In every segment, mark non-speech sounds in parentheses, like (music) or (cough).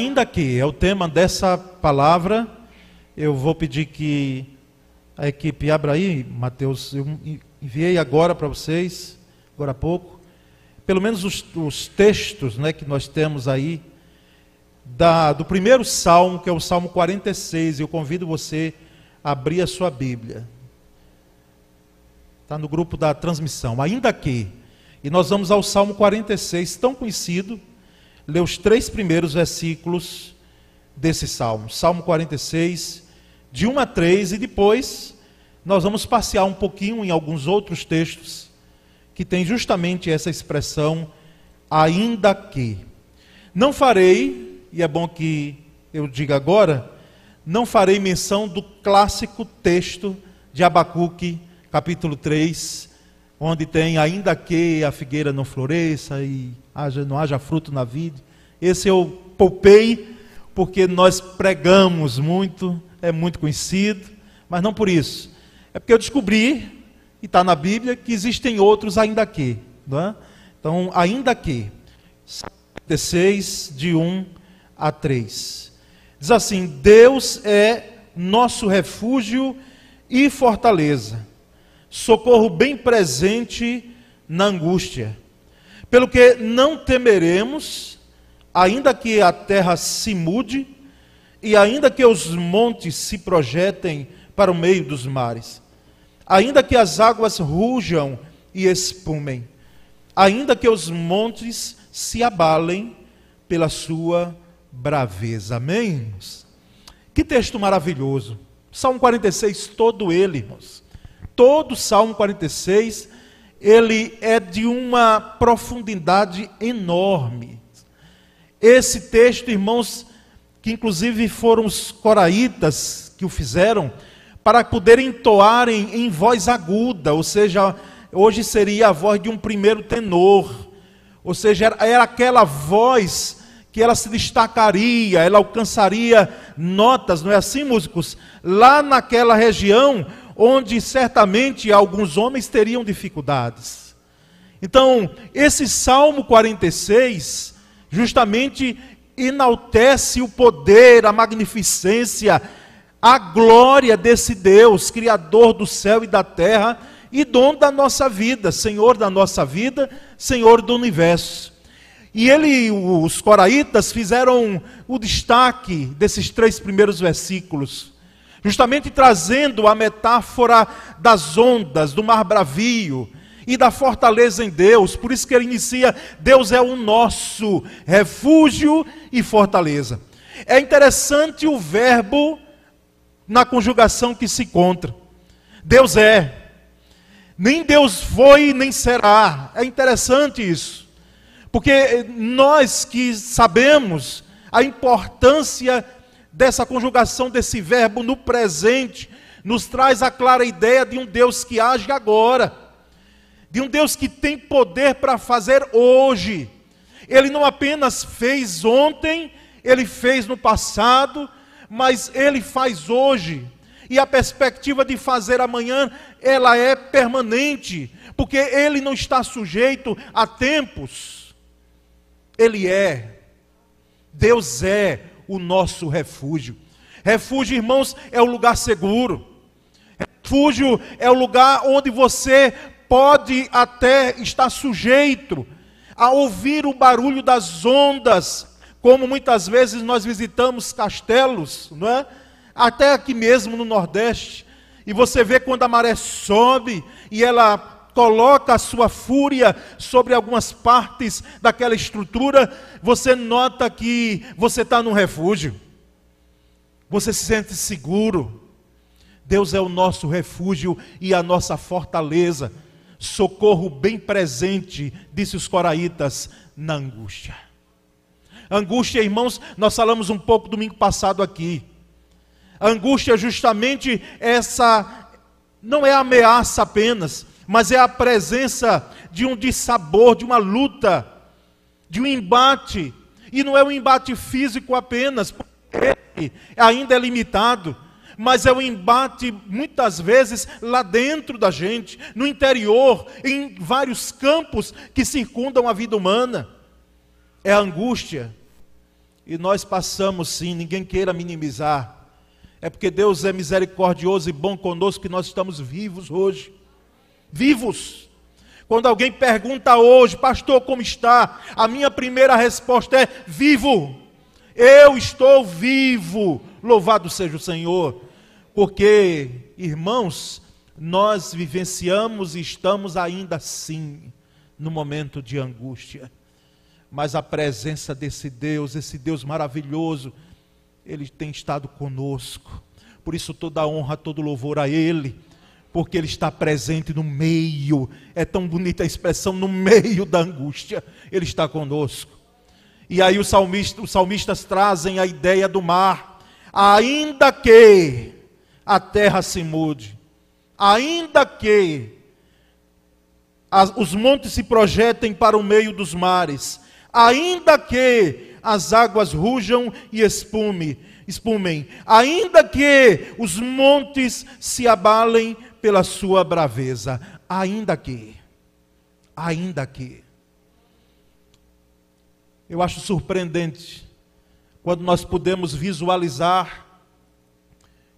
Ainda que é o tema dessa palavra, eu vou pedir que a equipe abra aí, Mateus, eu enviei agora para vocês, agora há pouco, pelo menos os, os textos né, que nós temos aí, da, do primeiro salmo, que é o Salmo 46, eu convido você a abrir a sua Bíblia. Está no grupo da transmissão. Ainda que, e nós vamos ao Salmo 46, tão conhecido, ler os três primeiros versículos desse salmo. Salmo 46, de 1 a 3, e depois nós vamos passear um pouquinho em alguns outros textos que tem justamente essa expressão, ainda que. Não farei, e é bom que eu diga agora, não farei menção do clássico texto de Abacuque, capítulo 3, onde tem ainda que a figueira não floresça e haja, não haja fruto na vida. Esse eu poupei, porque nós pregamos muito, é muito conhecido, mas não por isso. É porque eu descobri, e está na Bíblia, que existem outros ainda que. É? Então, ainda que. 56, de 1 a 3. Diz assim: Deus é nosso refúgio e fortaleza, socorro bem presente na angústia. Pelo que não temeremos, ainda que a terra se mude, e ainda que os montes se projetem para o meio dos mares. Ainda que as águas rujam e espumem, ainda que os montes se abalem pela sua braveza. Amém? Que texto maravilhoso. Salmo 46, todo ele, irmãos. Todo Salmo 46, ele é de uma profundidade enorme. Esse texto, irmãos, que inclusive foram os coraitas que o fizeram, para poderem entoarem em voz aguda, ou seja, hoje seria a voz de um primeiro tenor, ou seja, era aquela voz que ela se destacaria, ela alcançaria notas, não é assim, músicos? Lá naquela região onde certamente alguns homens teriam dificuldades. Então, esse Salmo 46 justamente enaltece o poder, a magnificência, a glória desse Deus, Criador do céu e da terra e dono da nossa vida, Senhor da nossa vida, Senhor do universo. E ele, os coraitas, fizeram o destaque desses três primeiros versículos, justamente trazendo a metáfora das ondas, do mar bravio e da fortaleza em Deus. Por isso que ele inicia: Deus é o nosso refúgio e fortaleza. É interessante o verbo na conjugação que se encontra. Deus é. Nem Deus foi, nem será. É interessante isso. Porque nós que sabemos a importância dessa conjugação desse verbo no presente, nos traz a clara ideia de um Deus que age agora, de um Deus que tem poder para fazer hoje. Ele não apenas fez ontem, ele fez no passado, mas ele faz hoje. E a perspectiva de fazer amanhã, ela é permanente, porque ele não está sujeito a tempos. Ele é. Deus é o nosso refúgio. Refúgio, irmãos, é o lugar seguro. Refúgio é o lugar onde você pode até estar sujeito a ouvir o barulho das ondas, como muitas vezes nós visitamos castelos, não é? Até aqui mesmo no Nordeste, e você vê quando a maré sobe e ela coloca a sua fúria sobre algumas partes daquela estrutura, você nota que você está num refúgio, você se sente seguro. Deus é o nosso refúgio e a nossa fortaleza, socorro bem presente, disse os coraitas, na angústia. Angústia, irmãos, nós falamos um pouco domingo passado aqui. angústia justamente essa, não é ameaça apenas, mas é a presença de um dissabor, de uma luta, de um embate. E não é um embate físico apenas, porque ainda é limitado, mas é um embate muitas vezes lá dentro da gente, no interior, em vários campos que circundam a vida humana. É a angústia E nós passamos sim, ninguém queira minimizar. É porque Deus é misericordioso e bom conosco que nós estamos vivos hoje. Vivos. Quando alguém pergunta hoje, pastor, como está? A minha primeira resposta é: vivo. Eu estou vivo. Louvado seja o Senhor. Porque, irmãos, nós vivenciamos e estamos ainda assim no momento de angústia. Mas a presença desse Deus, esse Deus maravilhoso, ele tem estado conosco. Por isso toda honra, todo louvor a ele, porque ele está presente no meio. É tão bonita a expressão no meio da angústia. Ele está conosco. E aí os salmistas, trazem a ideia do mar. Ainda que a terra se mude, ainda que as, os montes se projetem para o meio dos mares, ainda que as águas rujam e espume, espumem, ainda que os montes se abalem pela sua braveza, ainda que, ainda que. Eu acho surpreendente quando nós podemos visualizar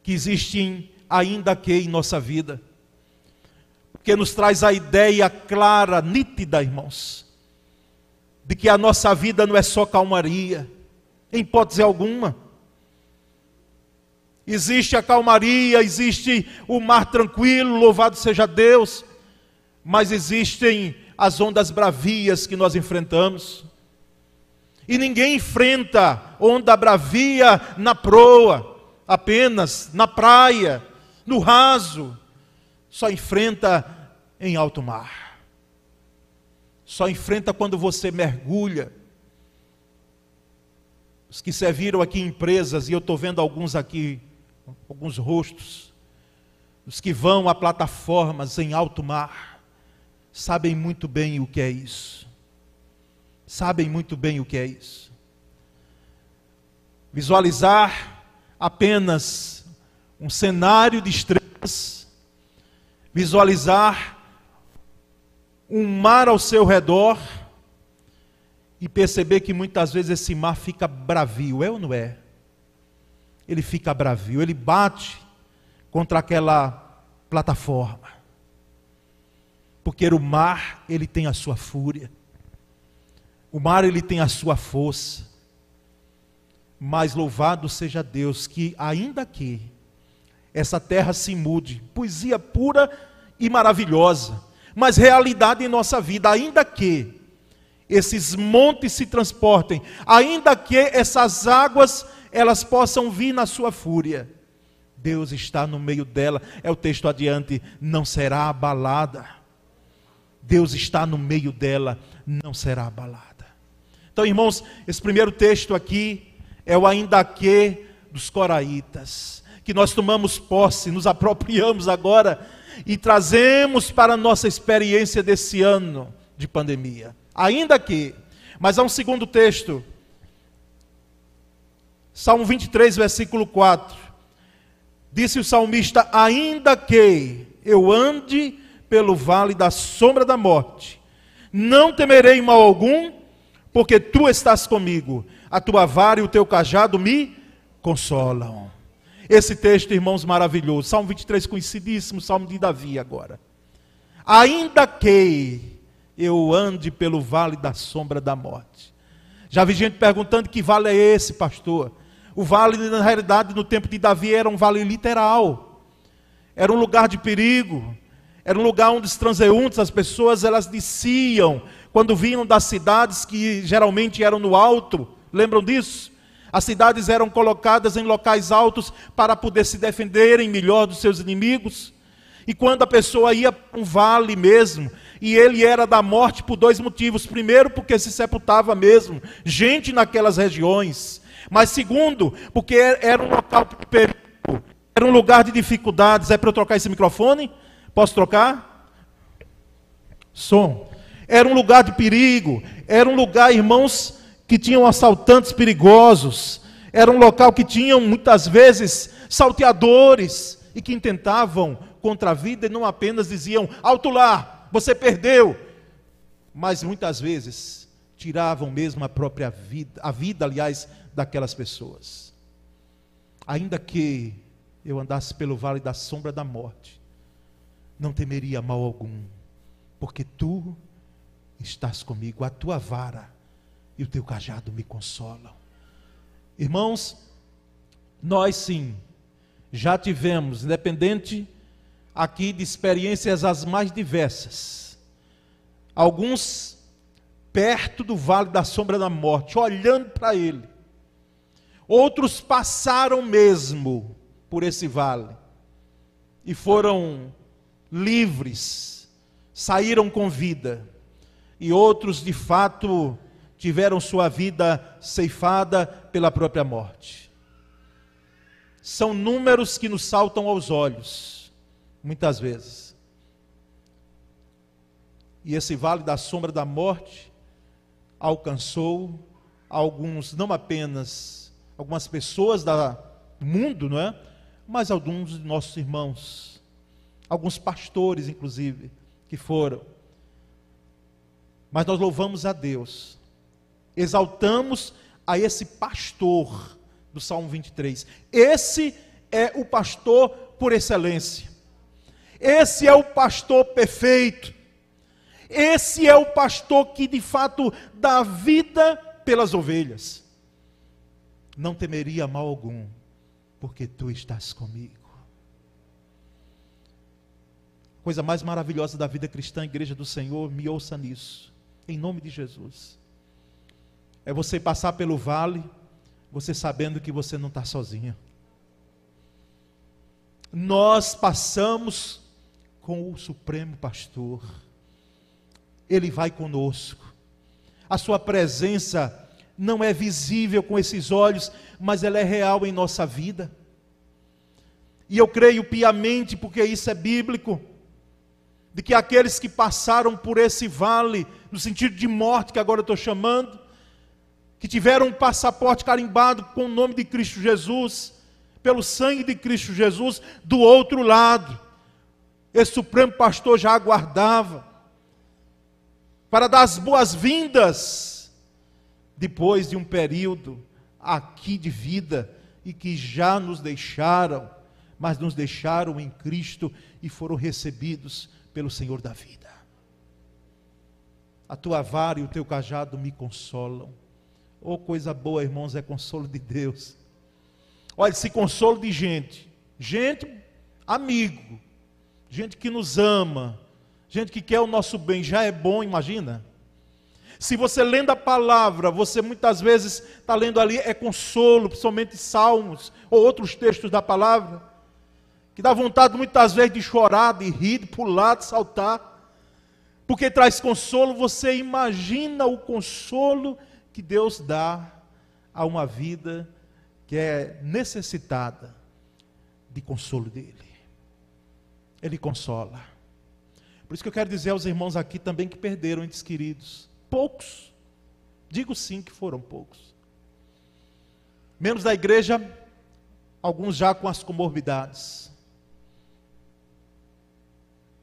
que existem ainda que em nossa vida, porque nos traz a ideia clara, nítida, irmãos, de que a nossa vida não é só calmaria, em hipótese alguma. Existe a calmaria, existe o mar tranquilo, louvado seja Deus, mas existem as ondas bravias que nós enfrentamos. E ninguém enfrenta onda bravia na proa, apenas na praia, no raso, só enfrenta em alto mar. Só enfrenta quando você mergulha. Os que serviram aqui em empresas, e eu estou vendo alguns aqui, alguns rostos, os que vão a plataformas em alto mar, sabem muito bem o que é isso. Sabem muito bem o que é isso. Visualizar apenas um cenário de estrelas, visualizar um mar ao seu redor e perceber que muitas vezes esse mar fica bravio, é ou não é? Ele fica bravio, ele bate contra aquela plataforma. Porque o mar, ele tem a sua fúria. O mar, ele tem a sua força. Mas louvado seja Deus que ainda que essa terra se mude, poesia pura e maravilhosa mas realidade em nossa vida, ainda que esses montes se transportem, ainda que essas águas elas possam vir na sua fúria. Deus está no meio dela. É o texto adiante, não será abalada. Deus está no meio dela, não será abalada. Então, irmãos, esse primeiro texto aqui é o ainda que dos coraitas, que nós tomamos posse, nos apropriamos agora e trazemos para a nossa experiência desse ano de pandemia. Ainda que, mas há um segundo texto, Salmo 23, versículo 4. Disse o salmista: Ainda que eu ande pelo vale da sombra da morte, não temerei mal algum, porque tu estás comigo, a tua vara e o teu cajado me consolam. Esse texto, irmãos, maravilhoso. Salmo 23, conhecidíssimo, Salmo de Davi agora. Ainda que eu ande pelo vale da sombra da morte. Já vi gente perguntando que vale é esse, pastor. O vale, na realidade, no tempo de Davi, era um vale literal. Era um lugar de perigo. Era um lugar onde os transeuntes, as pessoas, elas desciam quando vinham das cidades que geralmente eram no alto. Lembram disso? As cidades eram colocadas em locais altos para poder se defenderem melhor dos seus inimigos. E quando a pessoa ia para um vale mesmo, e ele era da morte por dois motivos. Primeiro, porque se sepultava mesmo gente naquelas regiões. Mas segundo, porque era um local de perigo, era um lugar de dificuldades. É para eu trocar esse microfone? Posso trocar? Som. Era um lugar de perigo, era um lugar, irmãos, que tinham assaltantes perigosos, era um local que tinham muitas vezes salteadores e que intentavam contra a vida e não apenas diziam: alto lá, você perdeu, mas muitas vezes tiravam mesmo a própria vida, a vida, aliás, daquelas pessoas. Ainda que eu andasse pelo vale da sombra da morte, não temeria mal algum, porque tu estás comigo, a tua vara e o teu cajado me consolam. Irmãos, nós sim, já tivemos, independente aqui de experiências as mais diversas, alguns perto do vale da sombra da morte, olhando para ele. Outros passaram mesmo por esse vale e foram livres, saíram com vida. E outros, de fato, tiveram sua vida ceifada pela própria morte. São números que nos saltam aos olhos, muitas vezes. E esse vale da sombra da morte alcançou alguns, não apenas algumas pessoas da, do mundo, não é? Mas alguns de nossos irmãos, alguns pastores, inclusive, que foram. Mas nós louvamos a Deus, exaltamos a esse pastor do Salmo 23. Esse é o pastor por excelência. Esse é o pastor perfeito. Esse é o pastor que de fato dá vida pelas ovelhas. Não temeria mal algum, porque tu estás comigo. Coisa mais maravilhosa da vida cristã, igreja do Senhor, me ouça nisso, em nome de Jesus. É você passar pelo vale, você sabendo que você não está sozinho. Nós passamos com o Supremo Pastor ele vai conosco. A Sua presença não é visível com esses olhos, mas ela é real em nossa vida. E eu creio piamente, porque isso é bíblico, de que aqueles que passaram por esse vale, no sentido de morte que agora eu estou chamando, que tiveram um passaporte carimbado com o nome de Cristo Jesus, pelo sangue de Cristo Jesus, do outro lado, esse Supremo Pastor já aguardava para dar as boas-vindas depois de um período aqui de vida e que já nos deixaram, mas nos deixaram em Cristo e foram recebidos pelo Senhor da vida. A tua vara e o teu cajado me consolam. Oh, coisa boa, irmãos, é consolo de Deus. Olha, esse consolo de gente, gente amigo, gente que nos ama, Gente que quer o nosso bem já é bom, imagina. Se você lendo a palavra, você muitas vezes está lendo ali, é consolo, principalmente salmos ou outros textos da palavra, que dá vontade muitas vezes de chorar, de rir, de pular, de saltar, porque traz consolo. Você imagina o consolo que Deus dá a uma vida que é necessitada de consolo dele. Ele consola. Por isso que eu quero dizer aos irmãos aqui também que perderam entes queridos. Poucos. Digo sim que foram poucos. Membros da igreja, alguns já com as comorbidades.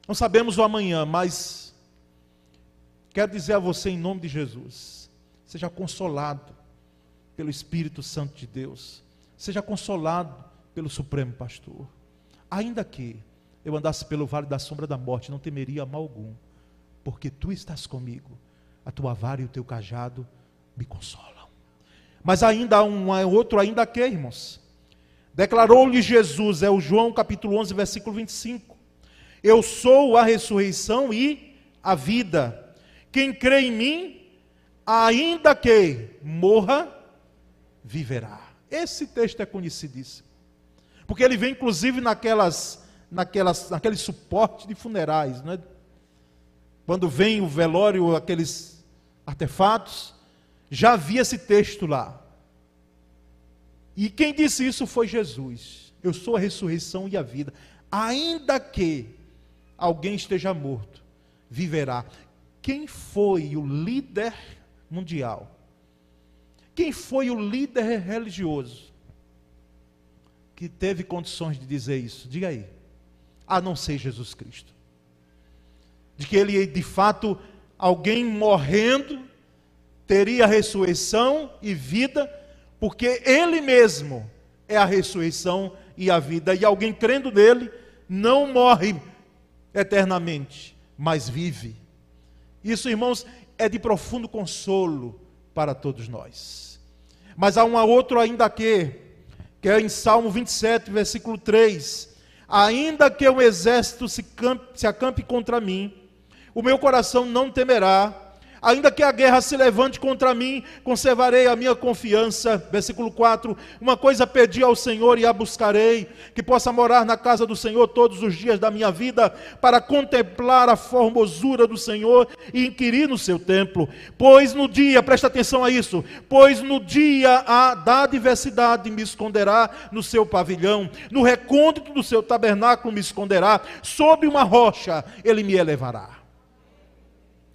Não sabemos o amanhã, mas quero dizer a você em nome de Jesus: seja consolado pelo Espírito Santo de Deus, seja consolado pelo Supremo Pastor, ainda que eu andasse pelo vale da sombra da morte, não temeria mal algum, porque tu estás comigo, a tua vara e o teu cajado me consolam. Mas ainda há um outro, ainda que, irmãos. Declarou-lhe Jesus, é o João capítulo 11, versículo 25: Eu sou a ressurreição e a vida. Quem crê em mim, ainda que morra, viverá. Esse texto é conhecidíssimo. Porque ele vem inclusive naquelas naquelas, naquele suporte de funerais. Né? Quando vem o velório, aqueles artefatos, já havia esse texto lá. E quem disse isso foi Jesus. Eu sou a ressurreição e a vida. Ainda que alguém esteja morto, viverá. Quem foi o líder mundial? Quem foi o líder religioso que teve condições de dizer isso? Diga aí a não ser Jesus Cristo. De que ele, de fato, alguém morrendo, teria ressurreição e vida, porque Ele mesmo é a ressurreição e a vida, e alguém crendo nele não morre eternamente, mas vive. Isso, irmãos, é de profundo consolo para todos nós. Mas há um outro ainda que, que é em Salmo 27, versículo 3: Ainda que o exército se, campe, se acampe contra mim, o meu coração não temerá, Ainda que a guerra se levante contra mim, conservarei a minha confiança. Versículo 4: Uma coisa pedi ao Senhor e a buscarei, que possa morar na casa do Senhor todos os dias da minha vida, para contemplar a formosura do Senhor e inquirir no seu templo. Pois no dia, presta atenção a isso, pois no dia a, da adversidade me esconderá no seu pavilhão, no recôndito do seu tabernáculo me esconderá, sob uma rocha ele me elevará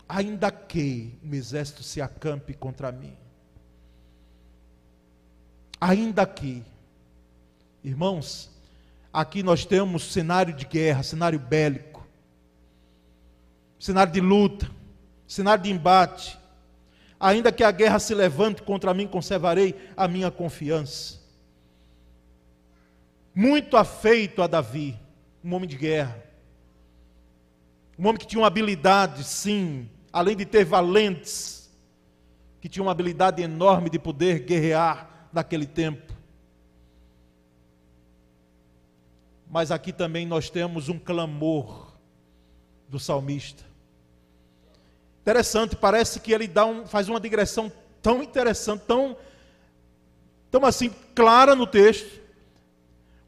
ainda que um exército se acampe contra mim. Ainda que, irmãos, aqui nós temos cenário de guerra, cenário bélico, cenário de luta, cenário de embate. Ainda que a guerra se levante contra mim, conservarei a minha confiança. Muito afeito a Davi, um homem de guerra. Um homem que tinha uma habilidade, sim, além de ter valentes, que tinham uma habilidade enorme de poder guerrear naquele tempo. Mas aqui também nós temos um clamor do salmista. Interessante, parece que ele dá um, faz uma digressão tão interessante, tão, tão assim clara no texto,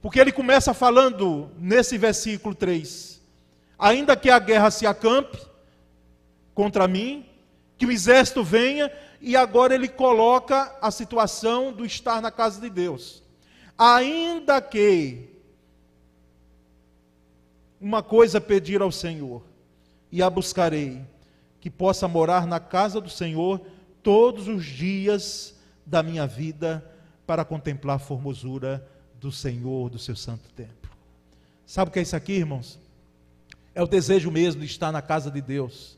porque ele começa falando nesse versículo 3: ainda que a guerra se acampe, contra mim, que o exército venha, e agora ele coloca a situação do estar na casa de Deus. Ainda que uma coisa pedir ao Senhor, e a buscarei, que possa morar na casa do Senhor todos os dias da minha vida, para contemplar a formosura do Senhor, do seu santo templo. Sabe o que é isso aqui, irmãos? É o desejo mesmo de estar na casa de Deus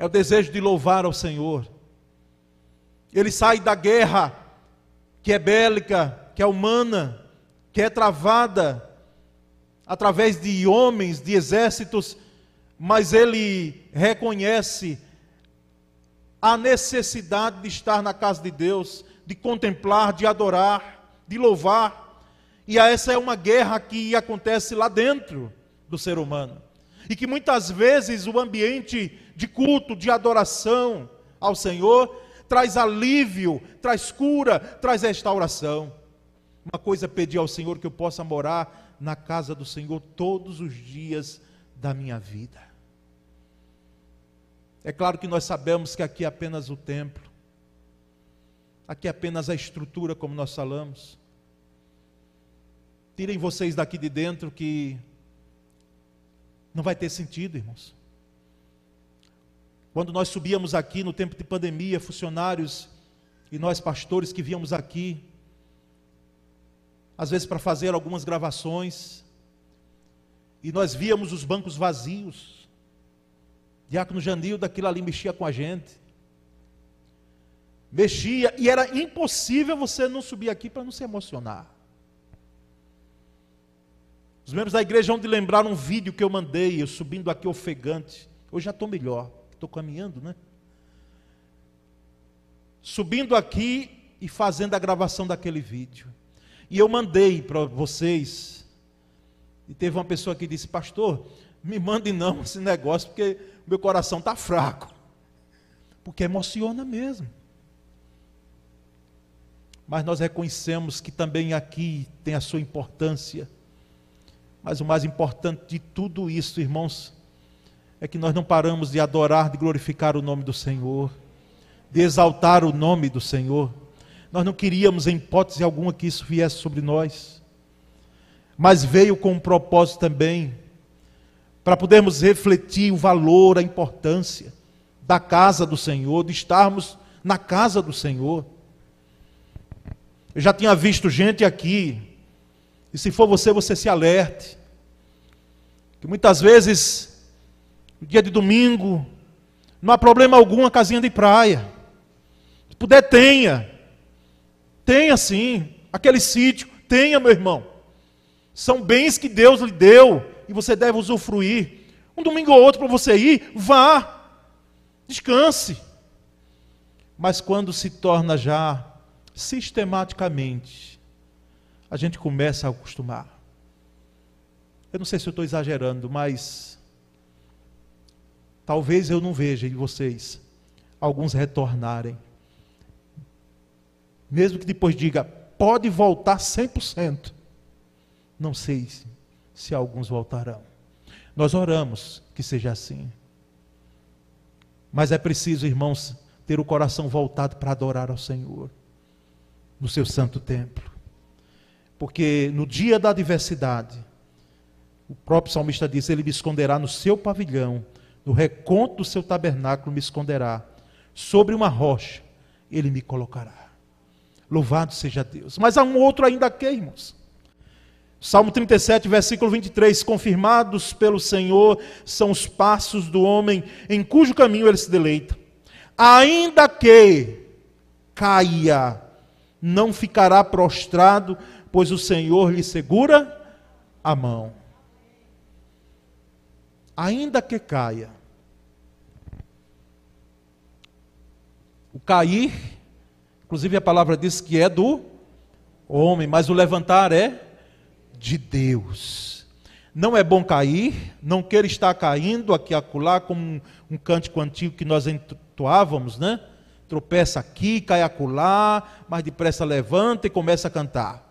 é o desejo de louvar ao Senhor. Ele sai da guerra que é bélica, que é humana, que é travada através de homens, de exércitos, mas ele reconhece a necessidade de estar na casa de Deus, de contemplar, de adorar, de louvar. E essa é uma guerra que acontece lá dentro do ser humano. E que muitas vezes o ambiente de culto, de adoração ao Senhor, traz alívio, traz cura, traz restauração. Uma coisa é pedir ao Senhor que eu possa morar na casa do Senhor todos os dias da minha vida. É claro que nós sabemos que aqui é apenas o templo, aqui é apenas a estrutura, como nós falamos. Tirem vocês daqui de dentro que não vai ter sentido, irmãos. Quando nós subíamos aqui no tempo de pandemia, funcionários e nós pastores que víamos aqui, às vezes para fazer algumas gravações, e nós víamos os bancos vazios. Diácono Janil daquilo ali mexia com a gente. Mexia, e era impossível você não subir aqui para não se emocionar. Os membros da igreja vão de lembrar um vídeo que eu mandei, eu subindo aqui ofegante. Hoje já estou melhor estou caminhando, né? Subindo aqui e fazendo a gravação daquele vídeo. E eu mandei para vocês. E teve uma pessoa que disse: Pastor, me mande não esse negócio, porque meu coração está fraco. Porque emociona mesmo. Mas nós reconhecemos que também aqui tem a sua importância. Mas o mais importante de tudo isso, irmãos, é que nós não paramos de adorar, de glorificar o nome do Senhor, de exaltar o nome do Senhor. Nós não queríamos, em hipótese alguma, que isso viesse sobre nós, mas veio com um propósito também, para podermos refletir o valor, a importância da casa do Senhor, de estarmos na casa do Senhor. Eu já tinha visto gente aqui, e se for você, você se alerte, que muitas vezes dia de domingo, não há problema algum a casinha de praia. puder, tenha. Tenha sim. Aquele sítio, tenha, meu irmão. São bens que Deus lhe deu e você deve usufruir. Um domingo ou outro para você ir, vá. Descanse. Mas quando se torna já sistematicamente, a gente começa a acostumar. Eu não sei se eu estou exagerando, mas talvez eu não veja em vocês alguns retornarem. Mesmo que depois diga, pode voltar 100%. Não sei se alguns voltarão. Nós oramos que seja assim. Mas é preciso, irmãos, ter o coração voltado para adorar ao Senhor no seu santo templo. Porque no dia da adversidade, o próprio salmista diz: Ele me esconderá no seu pavilhão, no reconto do seu tabernáculo me esconderá, sobre uma rocha ele me colocará. Louvado seja Deus. Mas há um outro ainda aqui, irmãos. Salmo 37, versículo 23: Confirmados pelo Senhor são os passos do homem em cujo caminho ele se deleita. Ainda que caia, não ficará prostrado, pois o Senhor lhe segura a mão. Ainda que caia. O cair, inclusive a palavra diz que é do homem, mas o levantar é de Deus. Não é bom cair, não queira estar caindo aqui acolá, como um, um cântico antigo que nós entoávamos, né? Tropeça aqui, cai acolá, mas depressa levanta e começa a cantar.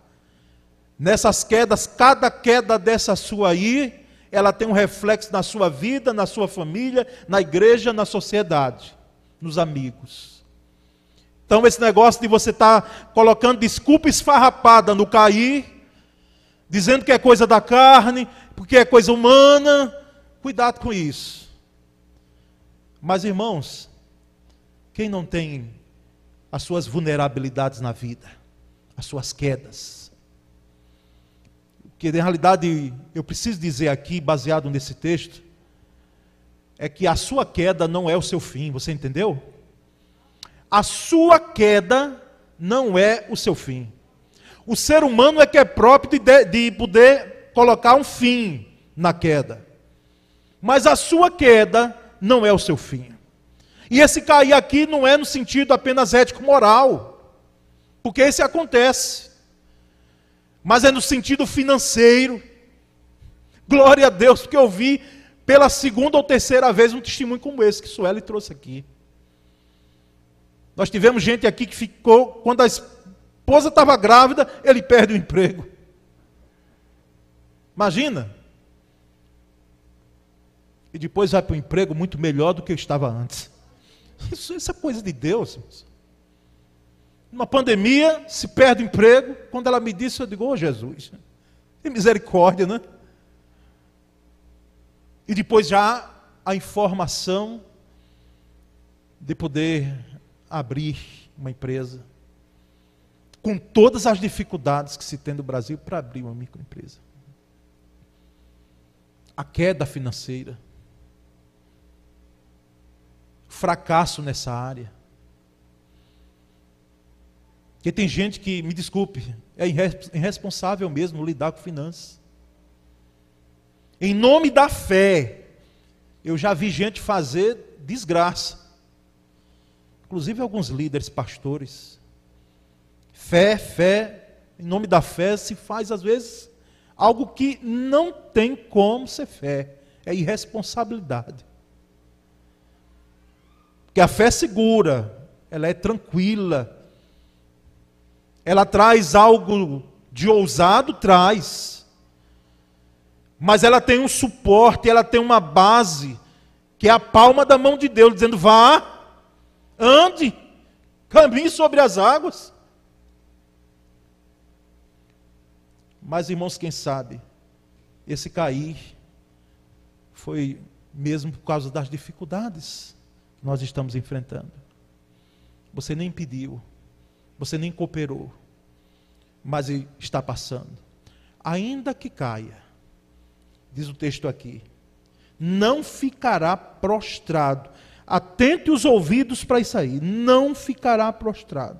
Nessas quedas, cada queda dessa sua aí, ela tem um reflexo na sua vida, na sua família, na igreja, na sociedade, nos amigos. Então, esse negócio de você estar tá colocando desculpa esfarrapada no cair, dizendo que é coisa da carne, porque é coisa humana. Cuidado com isso. Mas, irmãos, quem não tem as suas vulnerabilidades na vida, as suas quedas, que na realidade eu preciso dizer aqui, baseado nesse texto, é que a sua queda não é o seu fim, você entendeu? A sua queda não é o seu fim. O ser humano é que é próprio de, de poder colocar um fim na queda. Mas a sua queda não é o seu fim. E esse cair aqui não é no sentido apenas ético-moral, porque esse acontece, mas é no sentido financeiro. Glória a Deus, porque eu vi pela segunda ou terceira vez um testemunho como esse que Sueli trouxe aqui. Nós tivemos gente aqui que ficou, quando a esposa estava grávida, ele perde o emprego. Imagina. E depois vai para um emprego muito melhor do que estava antes. Isso, isso é coisa de Deus. Numa pandemia, se perde o emprego. Quando ela me disse, eu digo, ô oh, Jesus, que misericórdia, né? E depois já a informação de poder abrir uma empresa com todas as dificuldades que se tem no Brasil para abrir uma microempresa. A queda financeira, fracasso nessa área. Porque tem gente que, me desculpe, é irresponsável mesmo lidar com finanças. Em nome da fé, eu já vi gente fazer desgraça. Inclusive alguns líderes, pastores. Fé, fé, em nome da fé se faz às vezes algo que não tem como ser fé, é irresponsabilidade. Porque a fé é segura, ela é tranquila, ela traz algo de ousado, traz, mas ela tem um suporte, ela tem uma base, que é a palma da mão de Deus, dizendo: vá, ande, caminhe sobre as águas. Mas, irmãos, quem sabe, esse cair foi mesmo por causa das dificuldades que nós estamos enfrentando. Você nem pediu, você nem cooperou, mas está passando. Ainda que caia, diz o texto aqui, não ficará prostrado. atente os ouvidos para isso aí, não ficará prostrado,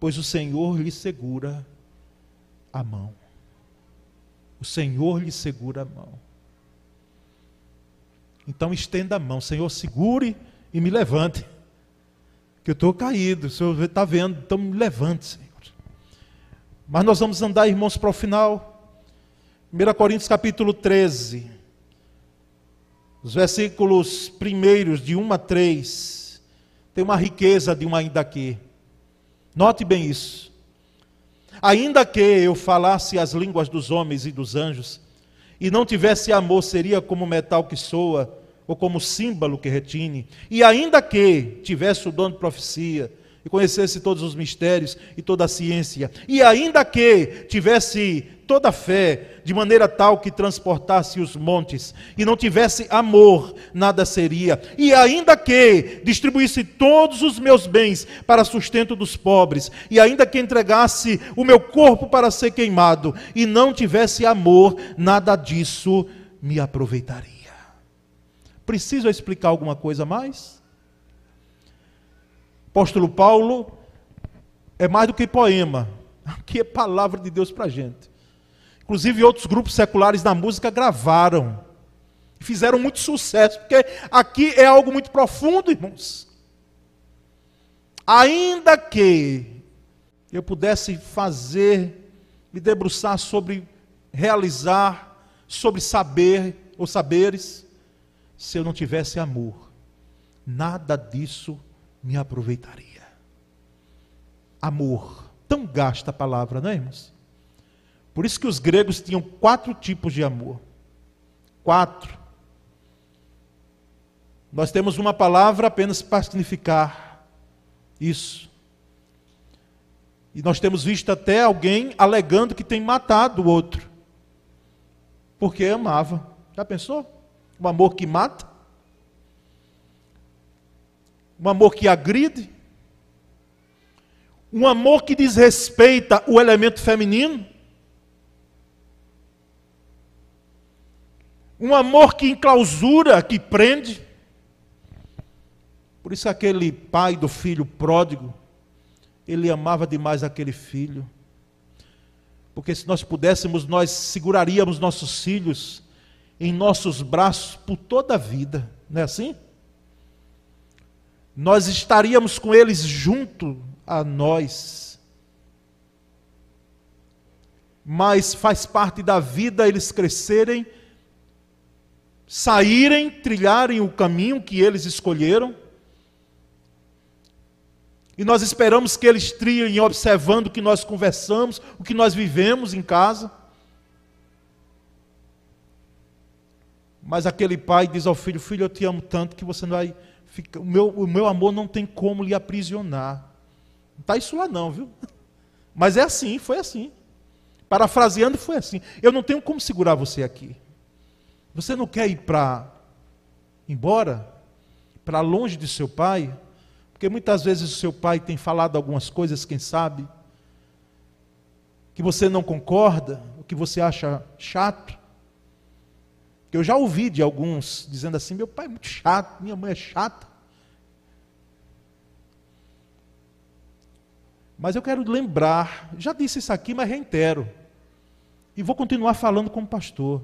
pois o Senhor lhe segura a mão. O Senhor lhe segura a mão. Então estenda a mão, Senhor, segure e me levante. Que eu estou caído, o Senhor está vendo, então me levante, Senhor. Mas nós vamos andar, irmãos, para o final. 1 Coríntios capítulo 13. Os versículos primeiros, de 1 a 3. Tem uma riqueza de um ainda aqui. Note bem isso. Ainda que eu falasse as línguas dos homens e dos anjos, e não tivesse amor, seria como metal que soa, ou como símbolo que retine. E ainda que tivesse o dom de profecia, e conhecesse todos os mistérios e toda a ciência, e ainda que tivesse toda a fé, de maneira tal que transportasse os montes, e não tivesse amor, nada seria, e ainda que distribuísse todos os meus bens para sustento dos pobres, e ainda que entregasse o meu corpo para ser queimado, e não tivesse amor, nada disso me aproveitaria. Preciso explicar alguma coisa mais? Apóstolo Paulo é mais do que poema, (laughs) aqui é palavra de Deus para a gente. Inclusive, outros grupos seculares da música gravaram, fizeram muito sucesso, porque aqui é algo muito profundo, irmãos. Ainda que eu pudesse fazer, me debruçar sobre realizar, sobre saber ou saberes, se eu não tivesse amor, nada disso me aproveitaria. Amor. Tão gasta a palavra, não é, irmãos? Por isso que os gregos tinham quatro tipos de amor. Quatro. Nós temos uma palavra apenas para significar isso. E nós temos visto até alguém alegando que tem matado o outro. Porque amava. Já pensou? Um amor que mata? Um amor que agride, um amor que desrespeita o elemento feminino, um amor que enclausura, que prende. Por isso aquele pai do filho pródigo, ele amava demais aquele filho. Porque se nós pudéssemos, nós seguraríamos nossos filhos em nossos braços por toda a vida, não é assim? Nós estaríamos com eles junto a nós. Mas faz parte da vida eles crescerem, saírem, trilharem o caminho que eles escolheram. E nós esperamos que eles trilhem observando o que nós conversamos, o que nós vivemos em casa. Mas aquele pai diz ao filho: Filho, eu te amo tanto que você não vai fica, o, meu, o meu amor não tem como lhe aprisionar. Não está isso lá não, viu? (laughs) Mas é assim, foi assim. Parafraseando, foi assim. Eu não tenho como segurar você aqui. Você não quer ir para embora? Para longe de seu pai? Porque muitas vezes o seu pai tem falado algumas coisas, quem sabe, que você não concorda, o que você acha chato. Eu já ouvi de alguns dizendo assim: meu pai é muito chato, minha mãe é chata. Mas eu quero lembrar, já disse isso aqui, mas reitero. E vou continuar falando como pastor.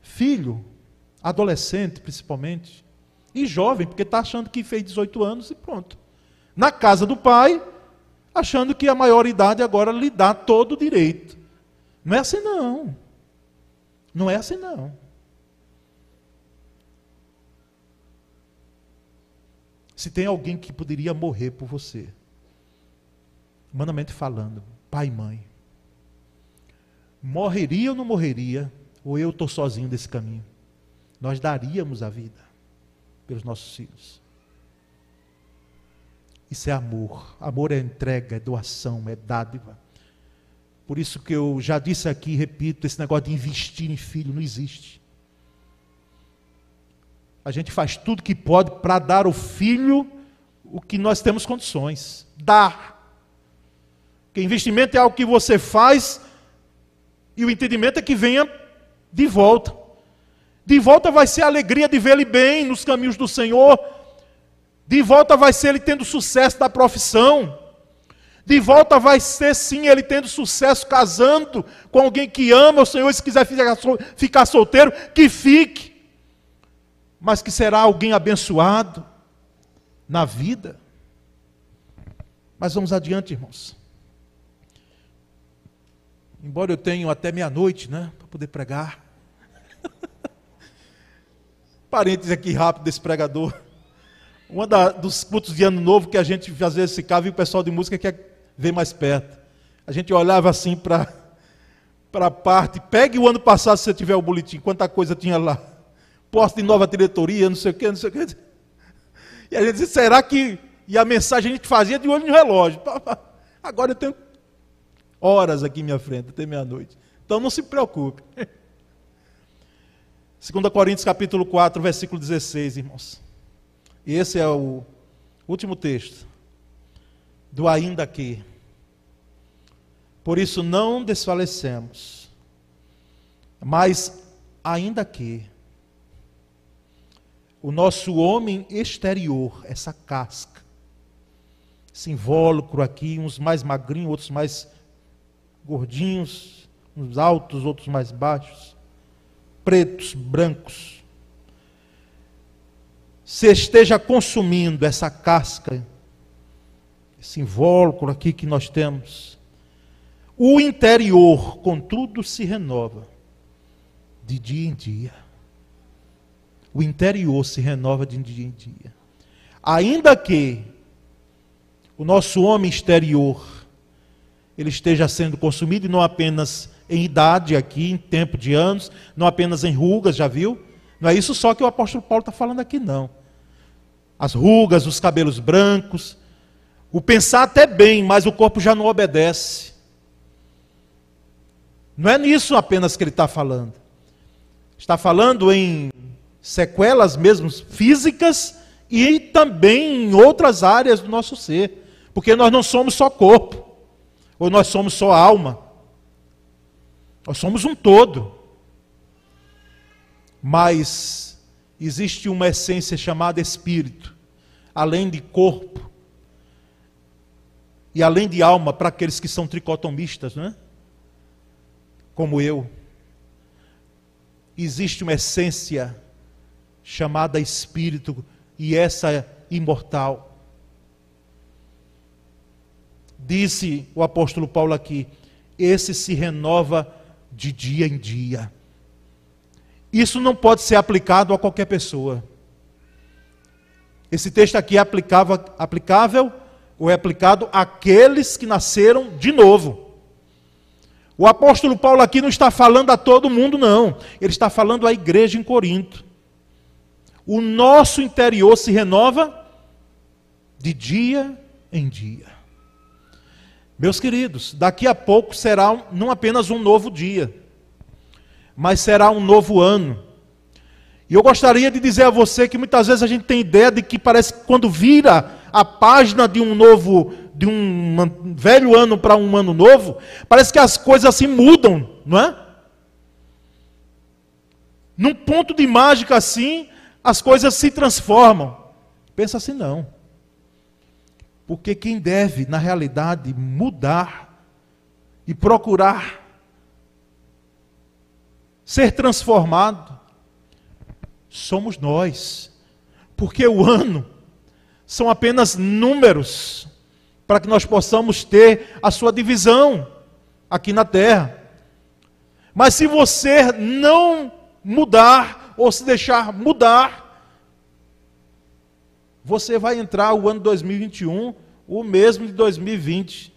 Filho, adolescente principalmente, e jovem, porque está achando que fez 18 anos e pronto. Na casa do pai, achando que a maioridade agora lhe dá todo o direito. Não é assim não. Não é assim não. Se tem alguém que poderia morrer por você, humanamente falando, pai e mãe, morreria ou não morreria, ou eu estou sozinho desse caminho? Nós daríamos a vida pelos nossos filhos. Isso é amor. Amor é entrega, é doação, é dádiva. Por isso que eu já disse aqui repito, esse negócio de investir em filho não existe. A gente faz tudo que pode para dar ao filho o que nós temos condições. Dar. Porque investimento é algo que você faz e o entendimento é que venha de volta. De volta vai ser a alegria de ele bem nos caminhos do Senhor. De volta vai ser ele tendo sucesso da profissão. De volta vai ser sim ele tendo sucesso casando com alguém que ama o Senhor. E se quiser ficar solteiro, que fique. Mas que será alguém abençoado na vida. Mas vamos adiante, irmãos. Embora eu tenha até meia-noite, né, para poder pregar. (laughs) Parênteses aqui rápido desse pregador. Um dos cultos de ano novo que a gente às vezes ficava e o pessoal de música quer ver mais perto. A gente olhava assim para a parte, pegue o ano passado se você tiver o boletim, quanta coisa tinha lá. Posto de nova diretoria, não sei o quê, não sei o quê. E a gente disse, será que. E a mensagem a gente fazia de olho no relógio. Agora eu tenho horas aqui em minha frente, até meia-noite. Então não se preocupe. (laughs) 2 Coríntios capítulo 4, versículo 16, irmãos. E esse é o último texto do ainda que. Por isso não desfalecemos. Mas ainda que o nosso homem exterior, essa casca, esse invólucro aqui, uns mais magrinhos, outros mais gordinhos, uns altos, outros mais baixos, pretos, brancos, se esteja consumindo essa casca, esse invólucro aqui que nós temos, o interior, contudo, se renova de dia em dia o interior se renova de dia em dia. Ainda que o nosso homem exterior ele esteja sendo consumido, e não apenas em idade aqui, em tempo de anos, não apenas em rugas, já viu? Não é isso só que o apóstolo Paulo está falando aqui, não. As rugas, os cabelos brancos, o pensar até bem, mas o corpo já não obedece. Não é nisso apenas que ele está falando. Está falando em sequelas mesmo físicas e também em outras áreas do nosso ser, porque nós não somos só corpo, ou nós somos só alma. Nós somos um todo. Mas existe uma essência chamada espírito, além de corpo e além de alma para aqueles que são tricotomistas, não é? Como eu. Existe uma essência chamada espírito, e essa é imortal. Disse o apóstolo Paulo aqui: esse se renova de dia em dia. Isso não pode ser aplicado a qualquer pessoa. Esse texto aqui é aplicável ou é aplicado àqueles que nasceram de novo. O apóstolo Paulo aqui não está falando a todo mundo, não. Ele está falando à igreja em Corinto o nosso interior se renova de dia em dia. Meus queridos, daqui a pouco será não apenas um novo dia, mas será um novo ano. E eu gostaria de dizer a você que muitas vezes a gente tem ideia de que parece que quando vira a página de um novo, de um velho ano para um ano novo, parece que as coisas assim mudam, não é? Num ponto de mágica assim, as coisas se transformam. Pensa assim, não. Porque quem deve, na realidade, mudar e procurar ser transformado, somos nós. Porque o ano são apenas números para que nós possamos ter a sua divisão aqui na terra. Mas se você não mudar, ou se deixar mudar, você vai entrar o ano 2021 o mesmo de 2020.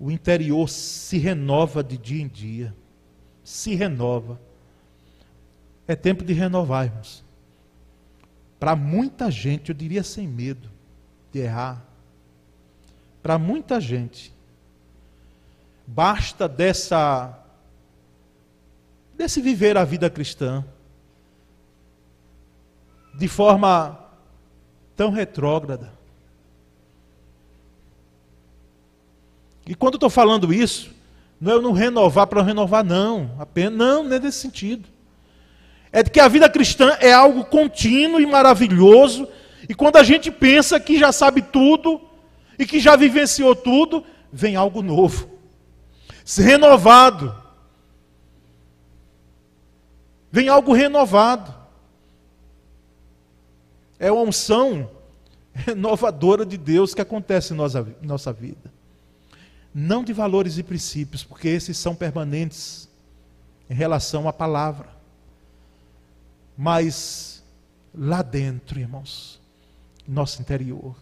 O interior se renova de dia em dia. Se renova. É tempo de renovar, irmãos. Para muita gente, eu diria sem medo de errar. Para muita gente, basta dessa desse viver a vida cristã de forma tão retrógrada. E quando estou falando isso, Não é não renovar para renovar, não. Apenas, não, não é nesse sentido. É de que a vida cristã é algo contínuo e maravilhoso. E quando a gente pensa que já sabe tudo e que já vivenciou tudo, vem algo novo, renovado. Vem algo renovado. É uma unção renovadora de Deus que acontece em nossa, nossa vida. Não de valores e princípios, porque esses são permanentes em relação à palavra. Mas lá dentro, irmãos, nosso interior.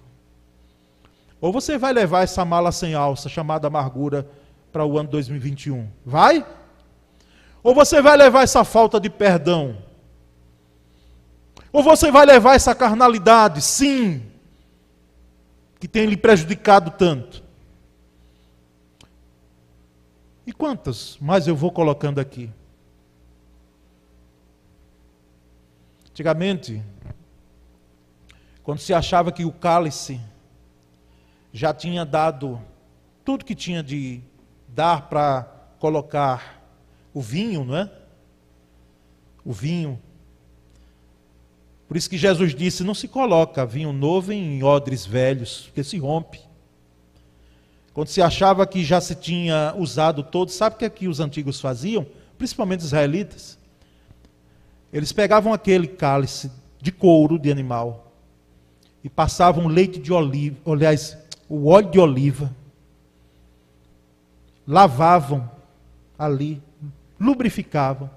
Ou você vai levar essa mala sem alça, chamada amargura, para o ano 2021? Vai? Ou você vai levar essa falta de perdão? Ou você vai levar essa carnalidade, sim, que tem lhe prejudicado tanto? E quantas mais eu vou colocando aqui? Antigamente, quando se achava que o cálice já tinha dado tudo que tinha de dar para colocar o vinho, não é? O vinho. Por isso que Jesus disse: não se coloca vinho novo em odres velhos, porque se rompe. Quando se achava que já se tinha usado todo, sabe o que, é que os antigos faziam? Principalmente os israelitas. Eles pegavam aquele cálice de couro de animal e passavam leite de oliva, aliás, o óleo de oliva, lavavam ali, lubrificavam,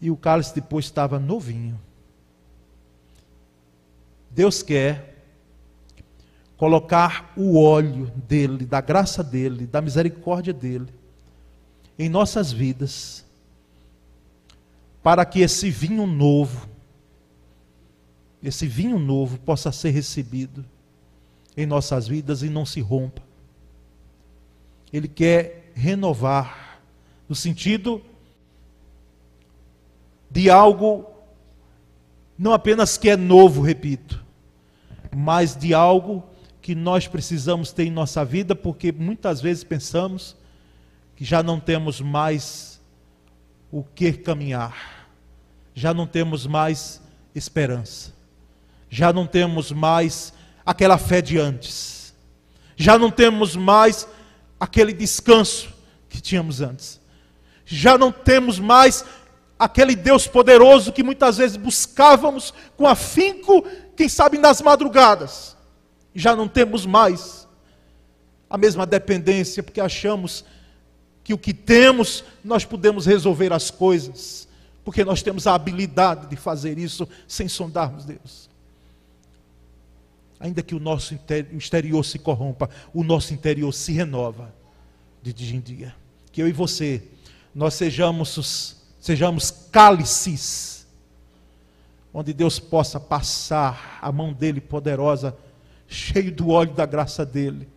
e o cálice depois estava novinho. Deus quer colocar o óleo dele, da graça dele, da misericórdia dele, em nossas vidas, para que esse vinho novo, esse vinho novo possa ser recebido em nossas vidas e não se rompa. Ele quer renovar, no sentido de algo não apenas que é novo, repito, mas de algo que nós precisamos ter em nossa vida, porque muitas vezes pensamos que já não temos mais o que caminhar, já não temos mais esperança, já não temos mais aquela fé de antes. Já não temos mais aquele descanso que tínhamos antes. Já não temos mais aquele Deus poderoso que muitas vezes buscávamos com afinco, quem sabe nas madrugadas. Já não temos mais a mesma dependência, porque achamos que o que temos nós podemos resolver as coisas, porque nós temos a habilidade de fazer isso sem sondarmos Deus. Ainda que o nosso exterior se corrompa, o nosso interior se renova de dia em dia. Que eu e você, nós sejamos, sejamos cálices, onde Deus possa passar a mão dele poderosa, cheio do óleo da graça dele,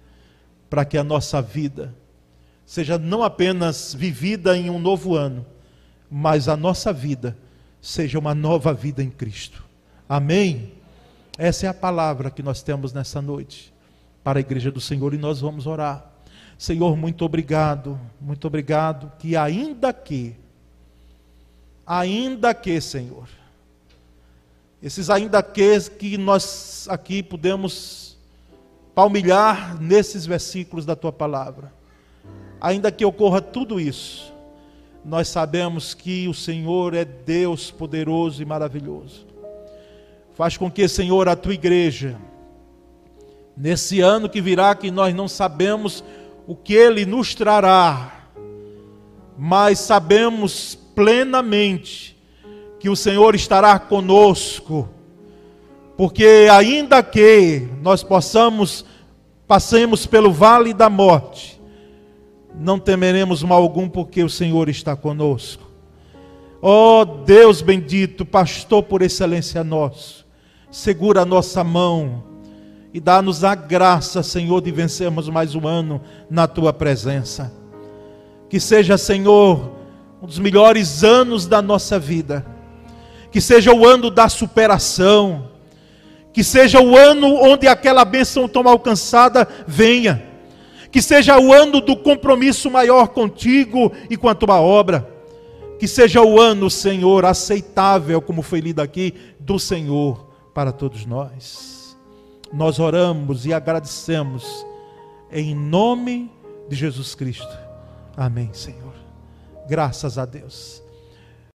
para que a nossa vida seja não apenas vivida em um novo ano, mas a nossa vida seja uma nova vida em Cristo. Amém? Essa é a palavra que nós temos nessa noite para a igreja do Senhor e nós vamos orar. Senhor, muito obrigado, muito obrigado, que ainda que, ainda que, Senhor, esses ainda que que nós aqui podemos palmilhar nesses versículos da tua palavra, ainda que ocorra tudo isso, nós sabemos que o Senhor é Deus poderoso e maravilhoso. Faz com que, Senhor, a tua igreja, nesse ano que virá, que nós não sabemos o que ele nos trará, mas sabemos plenamente que o Senhor estará conosco, porque ainda que nós possamos passemos pelo vale da morte, não temeremos mal algum, porque o Senhor está conosco. Ó oh, Deus bendito, pastor por excelência nosso, segura a nossa mão e dá-nos a graça, Senhor, de vencermos mais um ano na tua presença. Que seja, Senhor, um dos melhores anos da nossa vida. Que seja o ano da superação. Que seja o ano onde aquela bênção tão alcançada venha Que seja o ano do compromisso maior contigo e com a tua obra. Que seja o ano, Senhor, aceitável, como foi lido aqui, do Senhor para todos nós. Nós oramos e agradecemos em nome de Jesus Cristo. Amém, Senhor. Graças a Deus.